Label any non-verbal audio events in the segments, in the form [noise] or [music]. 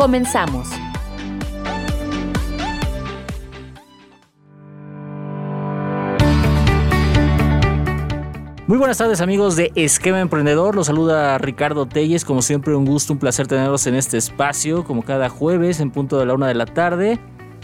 Comenzamos. Muy buenas tardes amigos de Esquema Emprendedor, los saluda Ricardo Telles, como siempre un gusto, un placer tenerlos en este espacio, como cada jueves en punto de la una de la tarde,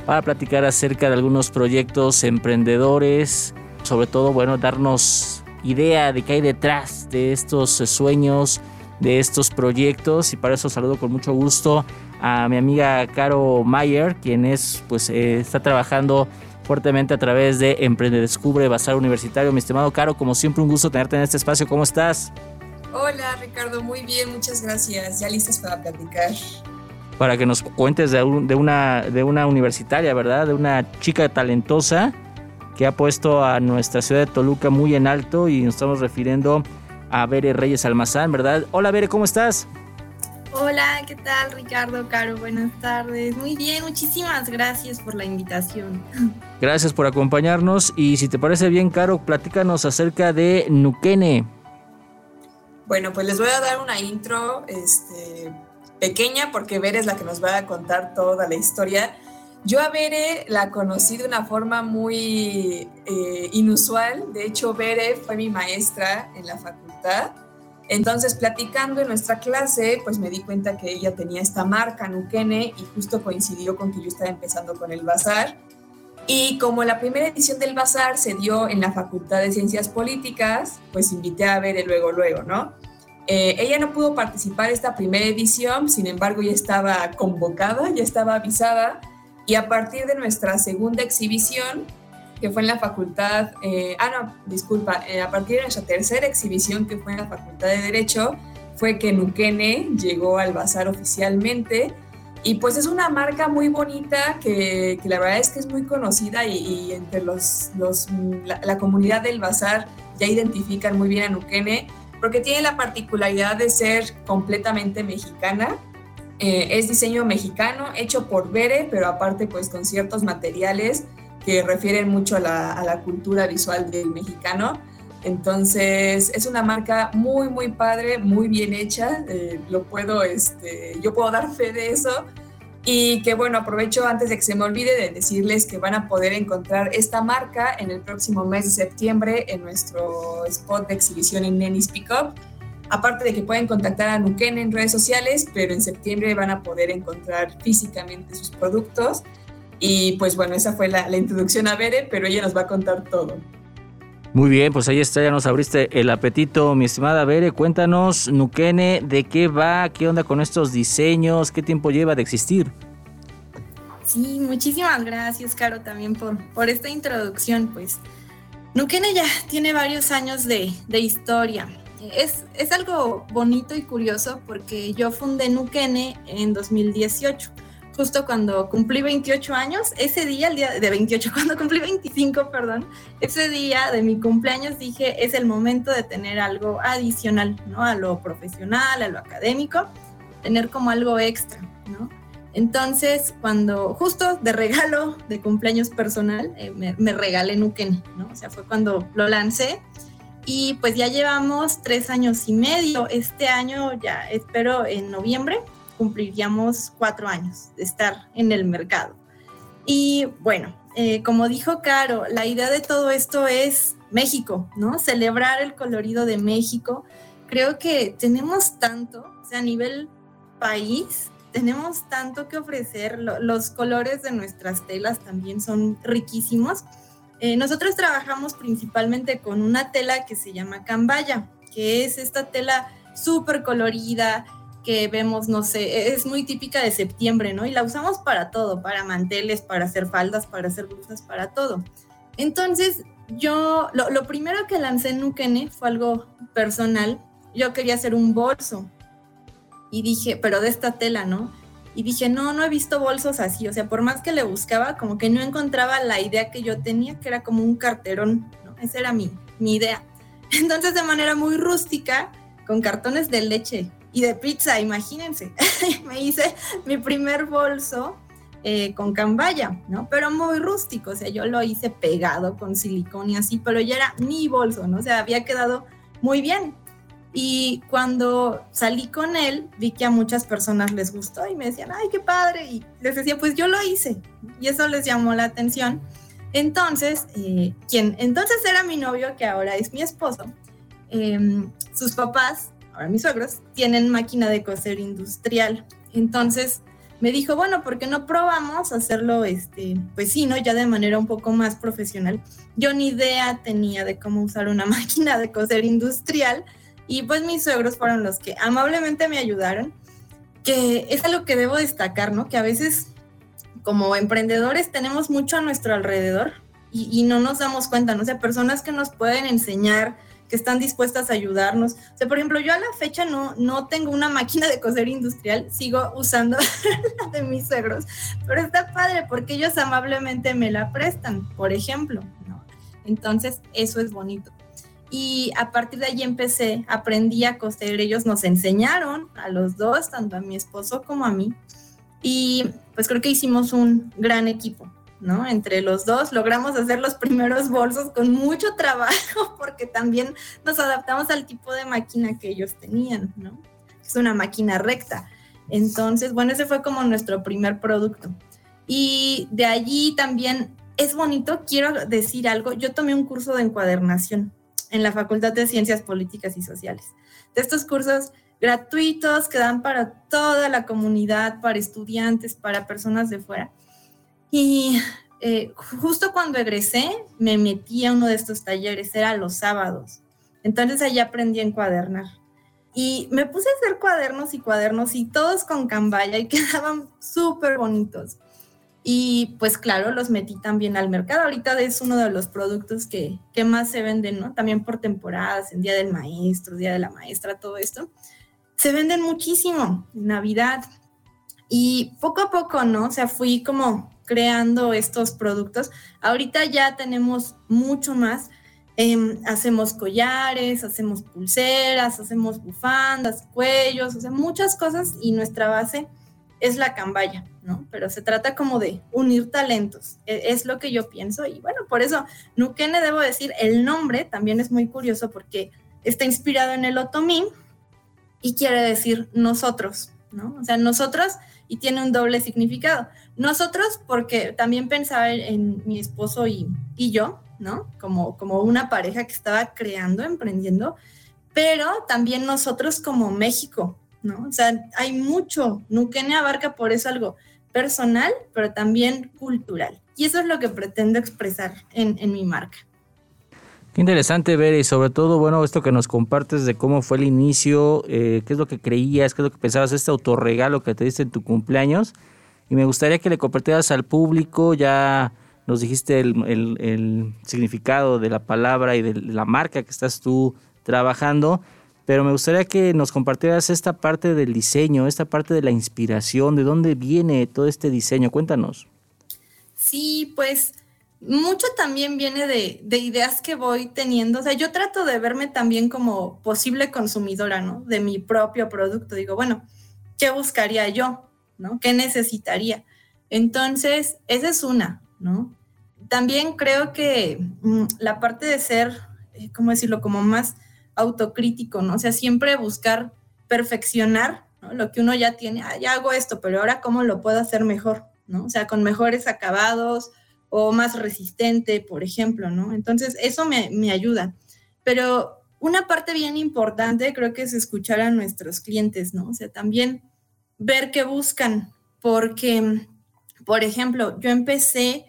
para platicar acerca de algunos proyectos emprendedores, sobre todo, bueno, darnos idea de qué hay detrás de estos sueños, de estos proyectos. Y para eso saludo con mucho gusto a mi amiga Caro Mayer, quien es, pues, eh, está trabajando fuertemente a través de Emprende Descubre Bazar Universitario. Mi estimado Caro, como siempre, un gusto tenerte en este espacio. ¿Cómo estás? Hola, Ricardo, muy bien, muchas gracias. Ya listos para platicar. Para que nos cuentes de, de, una, de una universitaria, ¿verdad? De una chica talentosa que ha puesto a nuestra ciudad de Toluca muy en alto y nos estamos refiriendo a Bere Reyes Almazán, ¿verdad? Hola, Bere, ¿cómo estás? Hola, ¿qué tal Ricardo, Caro? Buenas tardes. Muy bien, muchísimas gracias por la invitación. Gracias por acompañarnos y si te parece bien, Caro, platícanos acerca de Nuquene. Bueno, pues les voy a dar una intro este, pequeña porque Bere es la que nos va a contar toda la historia. Yo a Bere la conocí de una forma muy eh, inusual. De hecho, Bere fue mi maestra en la facultad entonces, platicando en nuestra clase, pues me di cuenta que ella tenía esta marca, Nukene, y justo coincidió con que yo estaba empezando con el bazar. Y como la primera edición del bazar se dio en la Facultad de Ciencias Políticas, pues invité a ver el luego, luego, ¿no? Eh, ella no pudo participar esta primera edición, sin embargo ya estaba convocada, ya estaba avisada, y a partir de nuestra segunda exhibición, que fue en la facultad, eh, ah, no, disculpa, eh, a partir de nuestra tercera exhibición que fue en la Facultad de Derecho, fue que Nukene llegó al bazar oficialmente. Y pues es una marca muy bonita que, la verdad es que es muy conocida y, entre los, los la, comunidad del bazar ya identifican muy bien a Nukene porque tiene la particularidad de ser completamente mexicana. Eh, es diseño mexicano, hecho por Bere, pero aparte pues con ciertos materiales que refieren mucho a la, cultura visual del mexicano. Entonces es una marca muy, muy padre, muy bien hecha. Eh, lo puedo, este, yo puedo dar fe de eso. Y que bueno, aprovecho antes de que se me olvide de decirles que van a poder encontrar esta marca en el próximo mes de septiembre en nuestro spot de exhibición en Nenis Pickup. Aparte de que pueden contactar a Nuken en redes sociales, pero en septiembre van a poder encontrar físicamente sus productos. Y pues bueno, esa fue la, introducción a Bere, pero ella nos va a contar todo. Muy bien, pues ahí está, ya nos abriste el apetito, mi estimada Bere. Cuéntanos, Nukene, ¿de qué va? ¿Qué onda con estos diseños? ¿Qué tiempo lleva de existir? Sí, muchísimas gracias, Caro, también por, por esta introducción. Pues Nukene ya tiene varios años de, de historia. Es, es, algo bonito y curioso porque yo fundé Nukene en 2018 justo cuando cumplí 28 años, ese día, el día de 28, [laughs] cuando cumplí 25, perdón, ese día de mi cumpleaños dije, es el momento de tener algo adicional, ¿no? A lo profesional, a lo académico, tener como algo extra, ¿no? Entonces, cuando justo de regalo de cumpleaños personal, eh, me, me, regalé Nuken, ¿no? O sea, fue cuando lo lancé y pues ya llevamos tres años y medio. Este año ya espero en noviembre cumpliríamos cuatro años de estar en el mercado. Y bueno, eh, como dijo Caro, la idea de todo esto es México, ¿no? Celebrar el colorido de México. Creo que tenemos tanto, o sea, a nivel país, tenemos tanto que ofrecer. los colores de nuestras telas también son riquísimos. Eh, nosotros trabajamos principalmente con una tela que se llama cambaya, que es esta tela súper colorida, que vemos, no sé, es muy típica de septiembre, ¿no? Y la usamos para todo, para manteles, para hacer faldas, para hacer blusas, para todo. Entonces, yo, lo, primero que lancé en Nukene fue algo personal. Yo quería hacer un bolso y dije, pero de esta tela, ¿no? y dije, no, no he visto bolsos así, o sea, por más que le buscaba, como que no encontraba la idea que yo tenía, que era como un carterón, ¿no? Esa era mi, mi idea. [laughs] Entonces, de manera muy rústica, con cartones de leche y de pizza, imagínense, [laughs] me hice mi primer bolso eh, con cambaya, ¿no? Pero muy rústico, o sea, yo lo hice pegado con silicón y así, pero ya era mi bolso, ¿no? O sea, había quedado muy bien. Y cuando salí con él, vi que a muchas personas les gustó y me decían, ay, qué padre. Y les decía, pues yo lo hice. Y eso les llamó la atención. Entonces, eh, quien entonces era mi novio, que ahora es mi esposo, em, sus papás, ahora mis suegros, tienen máquina de coser industrial. Entonces me dijo, bueno, ¿por qué no probamos hacerlo, este, pues sí, ¿no? Ya de manera un poco más profesional. Yo ni idea tenía de cómo usar una [laughs] máquina de coser industrial y pues mis suegros fueron los que amablemente me ayudaron, que es algo que debo destacar, ¿no? Que a veces como emprendedores tenemos mucho a nuestro alrededor y, no nos damos cuenta, ¿no? O sea, personas que nos pueden enseñar, que están dispuestas a ayudarnos. O sea, por ejemplo, yo a la fecha no, no tengo una máquina de coser industrial, sigo usando [laughs] la de mis suegros, pero está padre porque ellos amablemente me la prestan, por ejemplo. Entonces, eso es bonito y a partir de allí empecé, aprendí a coser, ellos nos enseñaron a los dos, tanto a mi esposo como a mí, y pues creo que hicimos un gran equipo, ¿no? Entre los dos logramos hacer los primeros bolsos con mucho trabajo [laughs] porque también nos adaptamos al tipo de máquina que ellos tenían. Es una máquina recta. Entonces, bueno, ese fue como nuestro primer producto. Y de allí también es bonito, quiero decir algo, yo tomé un curso de encuadernación en la Facultad de Ciencias Políticas y Sociales. De estos cursos gratuitos que dan para toda la comunidad, para estudiantes, para personas de fuera. Y eh, justo cuando egresé, me metí a uno de estos talleres, era los sábados. Entonces allí aprendí a encuadernar. Y me puse a hacer cuadernos y cuadernos y todos con cambaya y [laughs] quedaban súper bonitos. Y pues claro, los metí también al mercado. Ahorita es uno de los productos que, que más se venden, ¿no? También por temporadas, en Día del Maestro, Día de la Maestra, todo esto. Se venden muchísimo en Navidad. Y poco a poco, ¿no? O sea, fui como creando estos productos. Ahorita ya tenemos mucho más. Em, hacemos collares, hacemos pulseras, hacemos bufandas, cuellos, o sea, muchas cosas y nuestra base es la cambaya, ¿no? Pero se trata como de unir talentos, e, es lo que yo pienso y bueno, por eso Nukene debo decir, el nombre también es muy curioso porque está inspirado en el otomí y quiere decir nosotros, ¿no? O sea, nosotros y tiene un doble significado. Nosotros porque también pensaba en mi esposo y, y yo, ¿no? Como, como una pareja que estaba creando, emprendiendo, pero también nosotros como México, ¿no? O sea, hay mucho. Nukene abarca por eso algo personal, pero también cultural. Y eso es lo que pretendo expresar en, mi marca. Qué interesante ver y sobre todo, bueno, esto que nos compartes de cómo fue el inicio, eh, qué es lo que creías, qué es lo que pensabas, este autorregalo que te diste en tu cumpleaños. Y me gustaría que le compartieras al público, ya nos dijiste el, el significado de la palabra y de la marca que estás tú trabajando, pero me gustaría que nos compartieras esta parte del diseño, esta parte de la inspiración, de dónde viene todo este diseño. Cuéntanos. Sí, pues mucho también viene de, ideas que voy teniendo. O sea, yo trato de verme también como posible consumidora, ¿no? De mi propio producto. Digo, bueno, ¿qué buscaría yo? ¿No? ¿Qué necesitaría? Entonces, esa es una, ¿no? También creo que mm, la parte de ser, eh, ¿cómo decirlo? Como más autocrítico, ¿no? O sea, siempre buscar perfeccionar lo que uno ya tiene, ah, ya hago esto, pero ahora cómo lo puedo hacer mejor, ¿no? O sea, con mejores acabados o más resistente, por ejemplo, ¿no? Entonces, eso me, me ayuda. Pero una parte bien importante creo que es escuchar a nuestros clientes, ¿no? O sea, también ver qué buscan, porque, por ejemplo, yo empecé,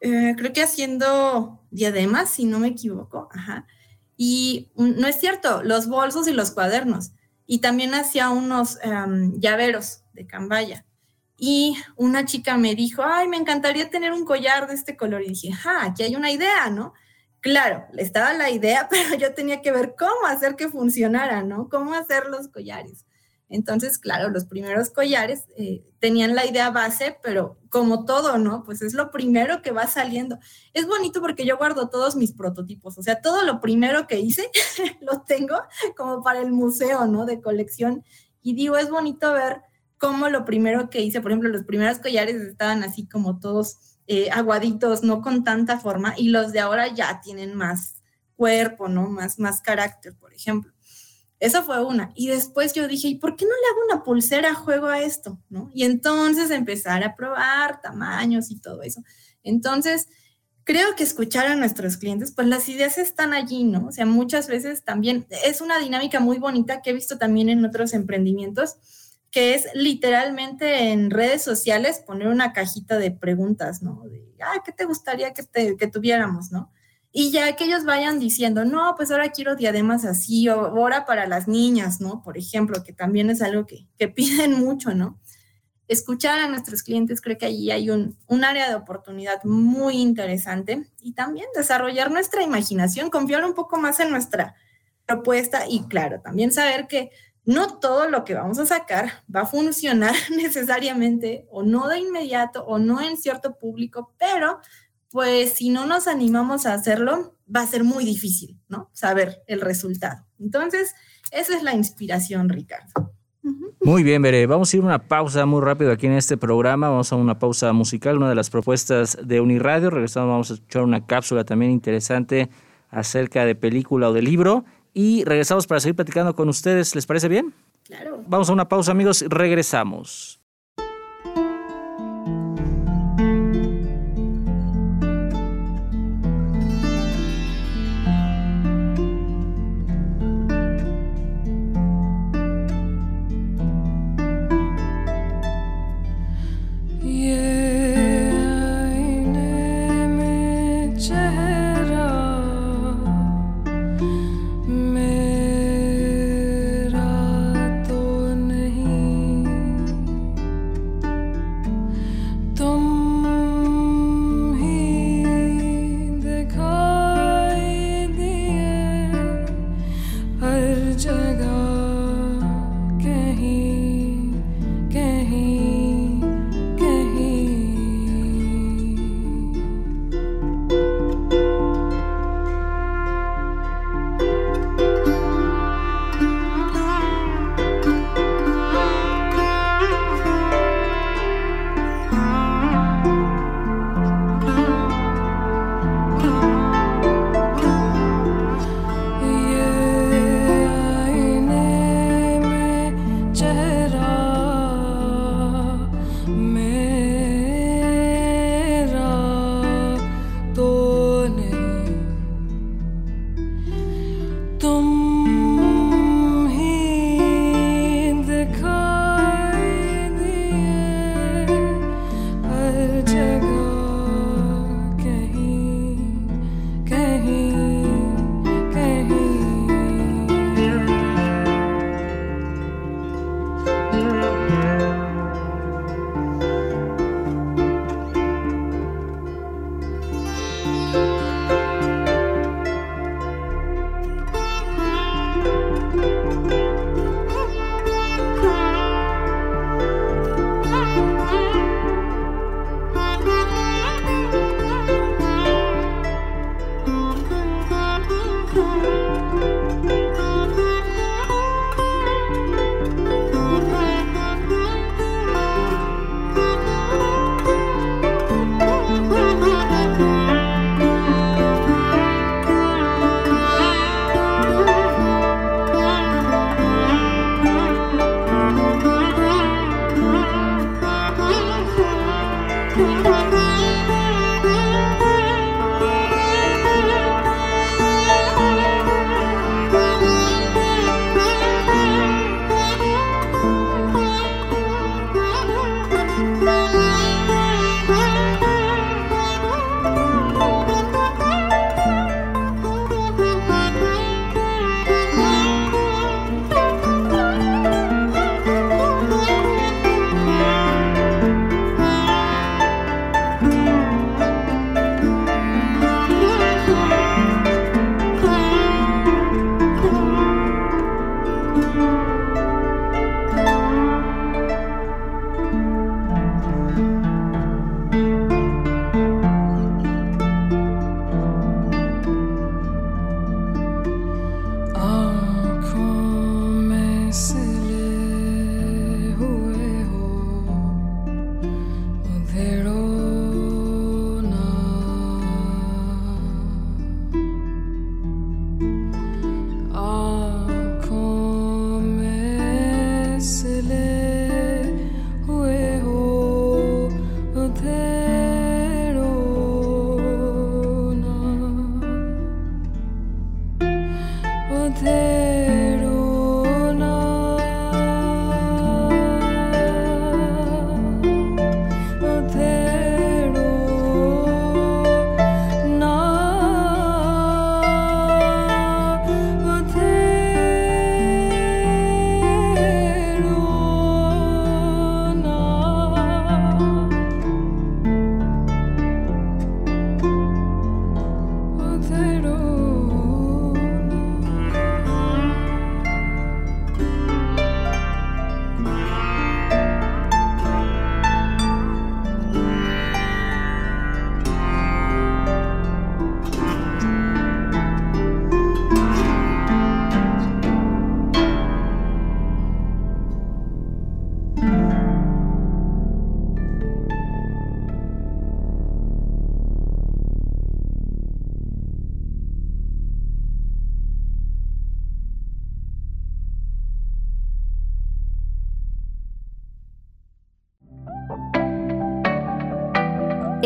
eh, creo que haciendo diademas, si no me equivoco, ajá, y no es cierto, los bolsos y los cuadernos. Y también hacía unos em, llaveros de cambaya. Y una chica me dijo, ay, me encantaría tener un collar de este color. Y dije, ah, aquí hay una idea, ¿no? Claro, estaba la idea, [laughs] pero yo tenía que ver cómo hacer que funcionara, ¿no? Cómo hacer los collares. Entonces, claro, los primeros collares eh, tenían la idea base, pero como todo, ¿no? Pues es lo primero que va saliendo. Es bonito porque yo guardo todos mis prototipos, o sea, todo lo primero que hice [laughs] lo tengo como para el museo, ¿no? De colección. Y digo, es bonito ver cómo lo primero que hice, por ejemplo, los primeros collares estaban así como todos eh, aguaditos, no con tanta forma, y los de ahora ya tienen más cuerpo, ¿no? Más, más carácter, por ejemplo. Eso fue una. Y después yo dije, ¿y por qué no le hago una pulsera a juego a esto? ¿No? Y entonces empezar a probar tamaños y todo eso. Entonces, creo que escuchar a nuestros clientes, pues las ideas están allí, ¿no? O sea, muchas veces también es una dinámica muy bonita que he visto también en otros emprendimientos, que es literalmente en redes sociales poner una cajita de preguntas, ¿no? De, ah, ¿qué te gustaría que, que tuviéramos, ¿no? Y ya que ellos vayan diciendo, no, pues ahora quiero diademas así, o ahora para las niñas, ¿no? Por ejemplo, que también es algo que, que [laughs] piden mucho, ¿no? Escuchar a nuestros clientes, creo que allí hay un, un área de oportunidad muy interesante y también desarrollar nuestra imaginación, confiar un poco más en nuestra propuesta y claro, también saber que no todo lo que vamos a sacar va a funcionar [laughs] necesariamente o no de inmediato o no en cierto público, pero pues si no nos animamos a hacerlo, va a ser muy difícil, ¿no? Saber el resultado. Entonces, esa es la inspiración, Ricardo. Muy bien, Bere. Vamos a ir a una pausa muy rápido aquí en este programa. Vamos a una pausa musical, una de las propuestas de Uniradio. Regresando, vamos a escuchar una cápsula también interesante acerca de película o de libro. Y regresamos para seguir platicando con ustedes. ¿Les parece bien? Claro. Vamos a una pausa, amigos. Regresamos.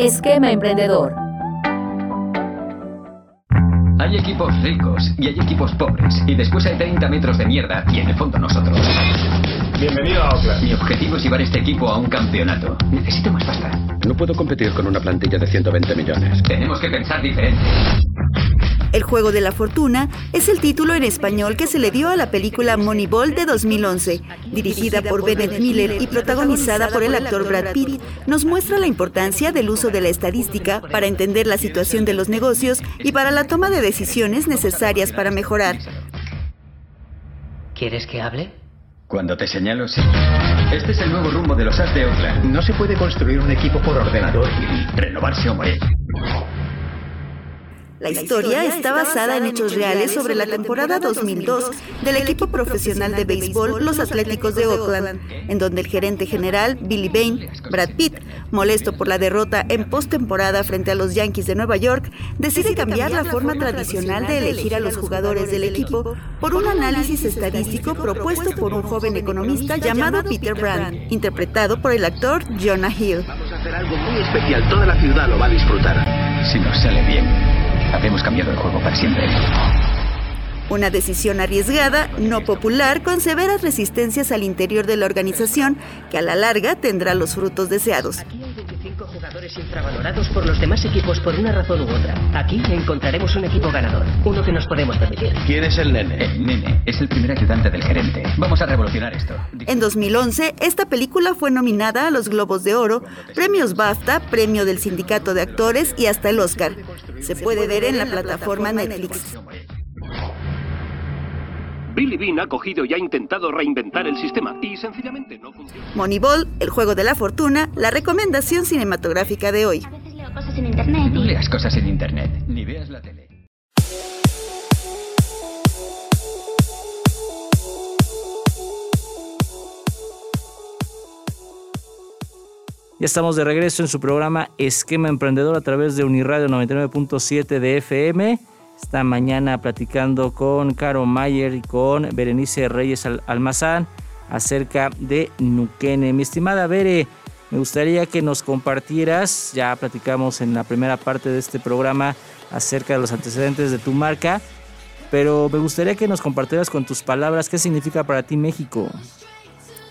Esquema Emprendedor. Hay equipos ricos y hay equipos pobres. Y después hay 30 metros de mierda y en el fondo nosotros. Bienvenido a Oakland. Mi objetivo es llevar este equipo a un campeonato. Necesito más pasta. No puedo competir con una plantilla de 120 millones. Tenemos que pensar diferente. El juego de la fortuna es el título en español que se le dio a la película Moneyball de 2011, dirigida por Bennett Miller y protagonizada por el actor Brad Pitt. Nos muestra la importancia del uso de la estadística para entender la situación de los negocios y para la toma de decisiones necesarias para mejorar. ¿Quieres que hable? Cuando te señalo, sí. Este es el nuevo rumbo de los As de Oakland. No se puede construir un equipo por ordenador. Renovarse o morir. La historia está basada en hechos reales sobre la temporada 2002 del equipo profesional de béisbol Los Atléticos de Oakland, en donde el gerente general Billy Bain, Brad Pitt, molesto por la derrota en postemporada frente a los Yankees de Nueva York, decide cambiar la forma tradicional de elegir a los jugadores del equipo por un análisis estadístico propuesto por un joven economista llamado Peter Brand, interpretado por el actor Jonah Hill. Vamos a hacer algo muy especial. Toda la ciudad lo va a disfrutar. Si nos sale bien, habremos cambiado el juego para siempre. Una decisión arriesgada, no popular, con severas resistencias al interior de la organización, que a la larga tendrá los frutos deseados. Aquí hay 25 jugadores infravalorados por los demás equipos por una razón u otra. Aquí encontraremos un equipo ganador, uno que nos podemos permitir. ¿Quién es el nene? El nene es el primer ayudante del gerente. Vamos a revolucionar esto. En 2011, esta película fue nominada a los Globos de Oro, premios BAFTA, premio del Sindicato de Actores y hasta el Oscar. Se puede ver en la plataforma Netflix. Billy Bean ha cogido y ha intentado reinventar el sistema y sencillamente no funciona. Moneyball, el juego de la fortuna, la recomendación cinematográfica de hoy. cosas en internet. No leas cosas en internet, ni veas la tele. Ya estamos de regreso en su programa Esquema Emprendedor a través de Uniradio 99.7 de FM. Esta mañana platicando con Caro Mayer y con Berenice Reyes Al- Almazán acerca de Nuquene. Mi estimada Bere, me gustaría que nos compartieras, ya platicamos en la primera parte de este programa acerca de los antecedentes de tu marca, pero me gustaría que nos compartieras con tus palabras qué significa para ti México.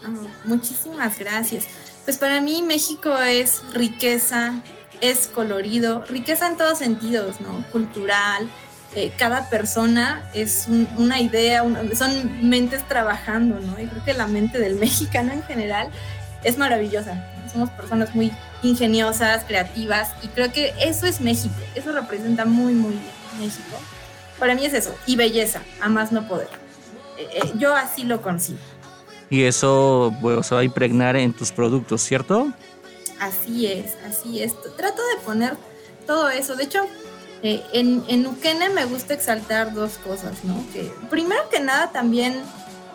Ah, Muchísimas gracias. Pues para mí México es riqueza, es colorido, riqueza en todos sentidos, ¿no? Cultural. Eh, cada persona es un- una idea, un- son mentes trabajando, ¿no? Y creo que la mente del [laughs] mexicano en general es maravillosa. Somos personas muy ingeniosas, creativas, y creo que eso es México. Eso representa muy, muy bien México. Para mí es eso, y belleza, a más no poder. Eh, eh, yo así lo concibo. Y eso bueno, se va a impregnar en tus productos, ¿cierto? Así es, así es. Trato de poner todo eso. De hecho, eh, en, en Uquene me gusta exaltar dos cosas, ¿no? Primero que nada también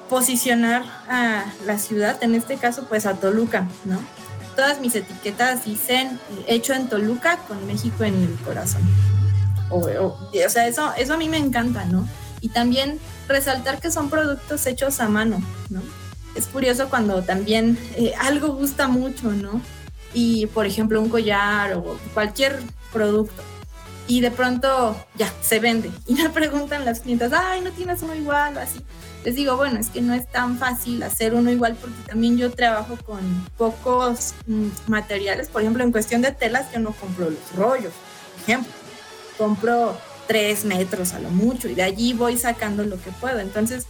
posicionar a la ciudad, en este caso pues a Toluca, ¿no? Todas mis etiquetas dicen hecho en Toluca con México en el corazón. O, sea, eso, eso a mí me encanta, ¿no? Y también resaltar que son productos hechos a mano, ¿no? Es curioso cuando también eh, algo gusta mucho, ¿no? y por ejemplo un collar o cualquier producto y de pronto ya se vende y me preguntan las clientas, ay, no tienes uno igual o así. Les digo, bueno, es que no es tan fácil hacer uno igual porque también yo trabajo con pocos mm, materiales. Por ejemplo, en cuestión de telas, yo no compro los rollos, por ejemplo. Compro tres metros a lo mucho y de allí voy sacando lo que puedo. Entonces,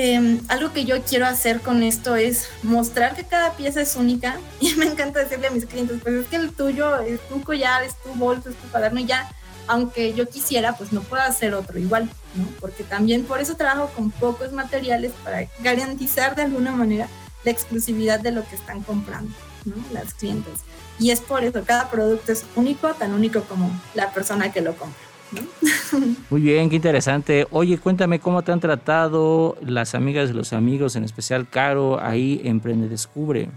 eh, algo que yo quiero hacer con esto es mostrar que cada pieza es única [laughs] y me encanta decirle a mis clientes, pues es que el tuyo es tu collar, es tu bolso, es tu cuaderno y ya, aunque yo quisiera, pues no puedo hacer otro igual, ¿no? Porque también por eso trabajo con pocos materiales para garantizar de alguna manera la exclusividad de lo que están comprando, ¿no? Las clientes. Y es por eso, cada producto es único, tan único como la persona que lo compra. Muy bien, qué interesante. Oye, cuéntame cómo te han tratado las amigas de los amigos, en especial Caro, ahí Emprende Descubre.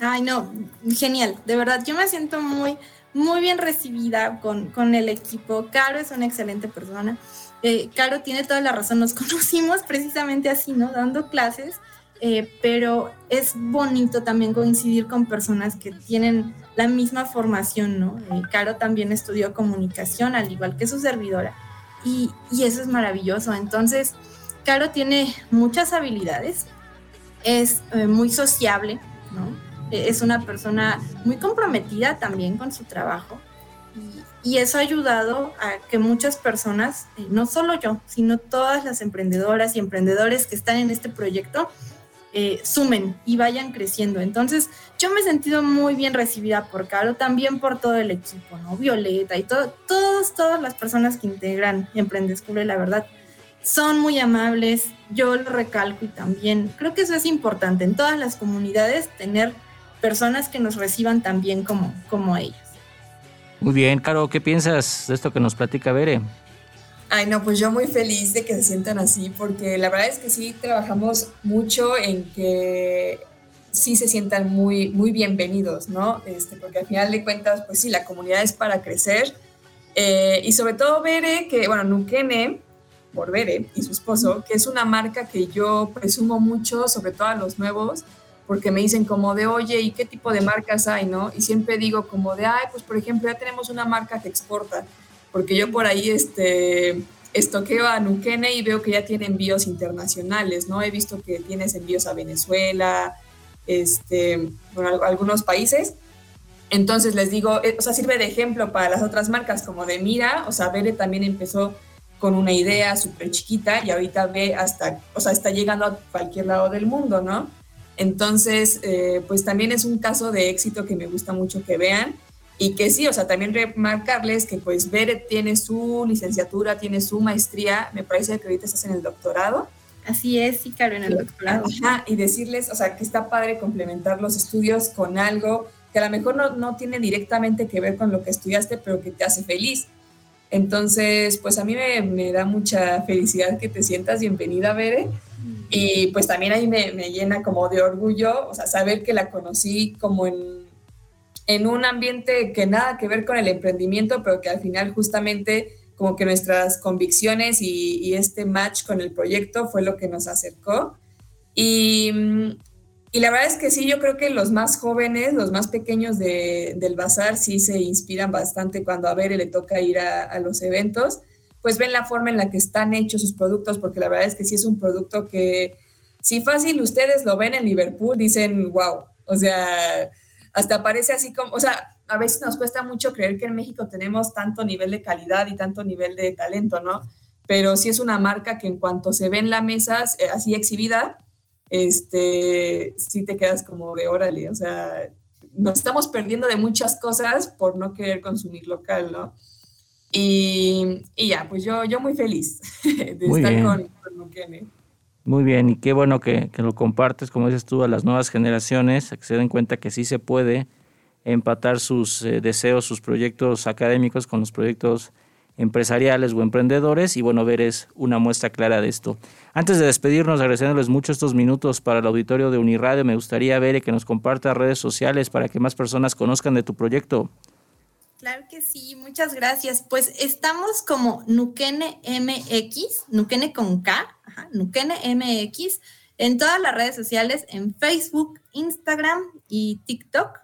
Ay, no, genial, de verdad, yo me siento muy, muy bien recibida con, con el equipo. Caro es una excelente persona. Eh, Caro tiene toda la razón, nos [laughs] conocimos precisamente así, ¿no? Dando clases eh, pero es bonito también coincidir con personas que tienen la misma formación, ¿no? Eh, Caro también estudió comunicación, al igual que su servidora, y, y eso es maravilloso. Entonces, Caro tiene muchas habilidades, es eh, muy sociable, ¿no? Es una persona muy comprometida también con su trabajo y, y eso ha ayudado a que muchas personas, no solo yo, sino todas las emprendedoras y emprendedores que están en este proyecto, eh, sumen y vayan creciendo. Entonces, yo me he sentido muy bien recibida por Caro, también por todo el equipo, ¿no? Violeta y todo, todos, todas las personas que integran Emprendescubre, la verdad, son muy amables. Yo lo recalco y también creo que eso es importante en todas las comunidades, tener personas que nos reciban también como, como ellas. Muy bien, Caro, ¿qué piensas de esto que nos platica Bere? Ay, no, pues yo muy feliz de que se sientan así, porque la verdad es que sí trabajamos mucho en que sí se sientan muy, muy bienvenidos, ¿no? Este, porque al final de cuentas, pues sí, la comunidad es para crecer. Eh, y sobre todo Bere, que, bueno, Nukene, por Bere y su esposo, que es una marca que yo presumo mucho, sobre todo a los nuevos, porque me dicen como de, oye, ¿y qué tipo de marcas hay, no? Y siempre digo como de, ay, pues por ejemplo, ya tenemos una marca que exporta porque yo por ahí este, estoqueo a Nukene y veo que ya tiene envíos internacionales, ¿no? He visto que tienes envíos a Venezuela, este, bueno, algunos países. Entonces les digo, eh, o sea, sirve de ejemplo para las otras marcas, como de Mira, o sea, Bere también empezó con una idea súper chiquita y ahorita ve hasta, o sea, está llegando a cualquier lado del mundo, ¿no? Entonces, eh, pues también es un caso de éxito que me gusta mucho que vean y que sí, o sea, también remarcarles que pues Bere tiene su licenciatura, tiene su maestría, me parece que ahorita estás en el doctorado. Así es, sí, claro, en el doctorado. Ajá, y decirles, o sea, que está padre complementar los estudios con algo que a lo mejor no, no tiene directamente que ver con lo que estudiaste, pero que te hace feliz. Entonces, pues a mí me, me da mucha felicidad que te sientas bienvenida, Bere. Y pues también ahí me, me llena como de orgullo, o sea, saber que la conocí como en en un ambiente que nada que ver con el emprendimiento, pero que al final justamente como que nuestras convicciones y, este match con el proyecto fue lo que nos acercó. Y, y, la verdad es que sí, yo creo que los más jóvenes, los más pequeños de, del bazar, sí se inspiran bastante cuando a ver le toca ir a, a, los eventos, pues ven la forma en la que están hechos sus productos, porque la verdad es que sí es un producto que, si fácil ustedes lo ven en Liverpool, dicen, wow, o sea, hasta parece así como, o sea, a veces nos cuesta mucho creer que en México tenemos tanto nivel de calidad y tanto nivel de talento, ¿no? Pero sí es una marca que en cuanto se ve en la mesa, eh, así exhibida, este, sí te quedas como de órale, o sea, nos estamos perdiendo de muchas cosas por no querer consumir local, ¿no? Y, y ya, pues yo, yo muy feliz [laughs] de estar con, con muy bien, y qué bueno que, lo compartes, como dices tú, a las nuevas generaciones, a que se den cuenta que sí se puede empatar sus eh, deseos, sus proyectos académicos con los proyectos empresariales o emprendedores y bueno, ver es una muestra clara de esto. Antes de despedirnos, agradeciéndoles mucho estos minutos para el auditorio de Uniradio, me gustaría ver que nos comparta redes sociales para que más personas conozcan de tu proyecto. Claro que sí, muchas gracias. Pues estamos como Nukene MX, Nukene con K, ajá, Nukene MX, en todas las redes sociales, en Facebook, Instagram y TikTok.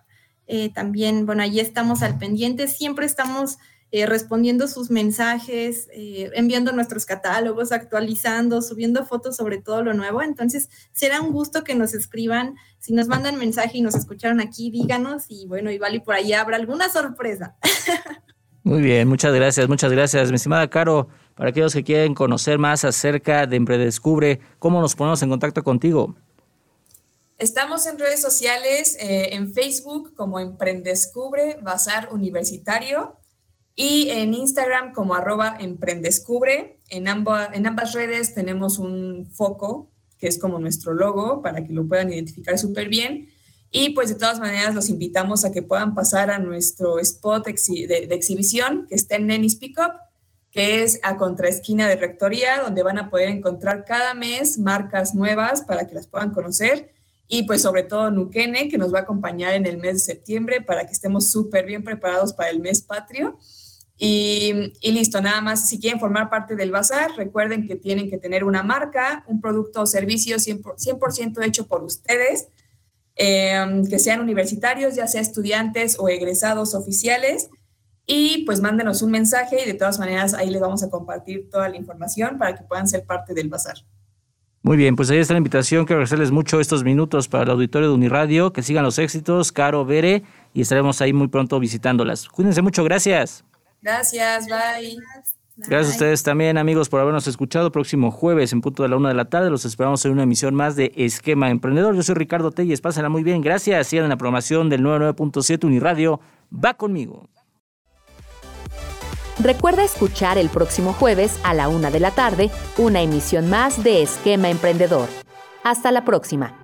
Eh, también, bueno, allí estamos al pendiente, siempre estamos eh, respondiendo sus mensajes, eh, enviando nuestros catálogos, actualizando, subiendo fotos sobre todo lo nuevo. Entonces, será un gusto que nos escriban. Si nos mandan mensaje y nos escucharon aquí, díganos y bueno, igual y por ahí habrá alguna sorpresa. [laughs] Muy bien, muchas gracias, muchas gracias, mi estimada Caro. Para aquellos que quieren conocer más acerca de Empredescubre, ¿cómo nos ponemos en contacto contigo? Estamos en redes sociales, eh, en Facebook como Emprendescubre Bazar Universitario y en Instagram como arroba emprendescubre. En, en ambas redes tenemos un foco, que es como nuestro logo, para que lo puedan identificar súper bien. Y pues de todas maneras los invitamos a que puedan pasar a nuestro spot de, exhibición que está en Nenis Pickup, que es a contraesquina de Rectoría, donde van a poder encontrar cada mes marcas nuevas para que las puedan conocer. Y pues sobre todo Nukene, que nos va a acompañar en el mes de septiembre para que estemos súper bien preparados para el mes patrio. Y, y, listo, nada más, si quieren formar parte del bazar, recuerden que tienen que tener una marca, un producto o servicio 100%, hecho por ustedes, eh, que sean universitarios, ya sea estudiantes o egresados oficiales, y pues mándenos un mensaje y de todas maneras ahí les vamos a compartir toda la información para que puedan ser parte del bazar. Muy bien, pues ahí está la invitación. Quiero agradecerles mucho estos minutos para el auditorio de Uniradio. Que sigan los éxitos, Caro, Bere, y estaremos ahí muy pronto visitándolas. Cuídense mucho, gracias. Gracias, bye. Gracias a ustedes también, amigos, por habernos escuchado. Próximo jueves, en punto de la una de la tarde, los esperamos en una emisión más de Esquema Emprendedor. Yo soy Ricardo Telles, pásenla muy bien. Gracias. Sigan en la programación del 99.7 Uniradio. Va conmigo. Recuerda escuchar el próximo jueves a la una de la tarde una emisión más de Esquema Emprendedor. Hasta la próxima.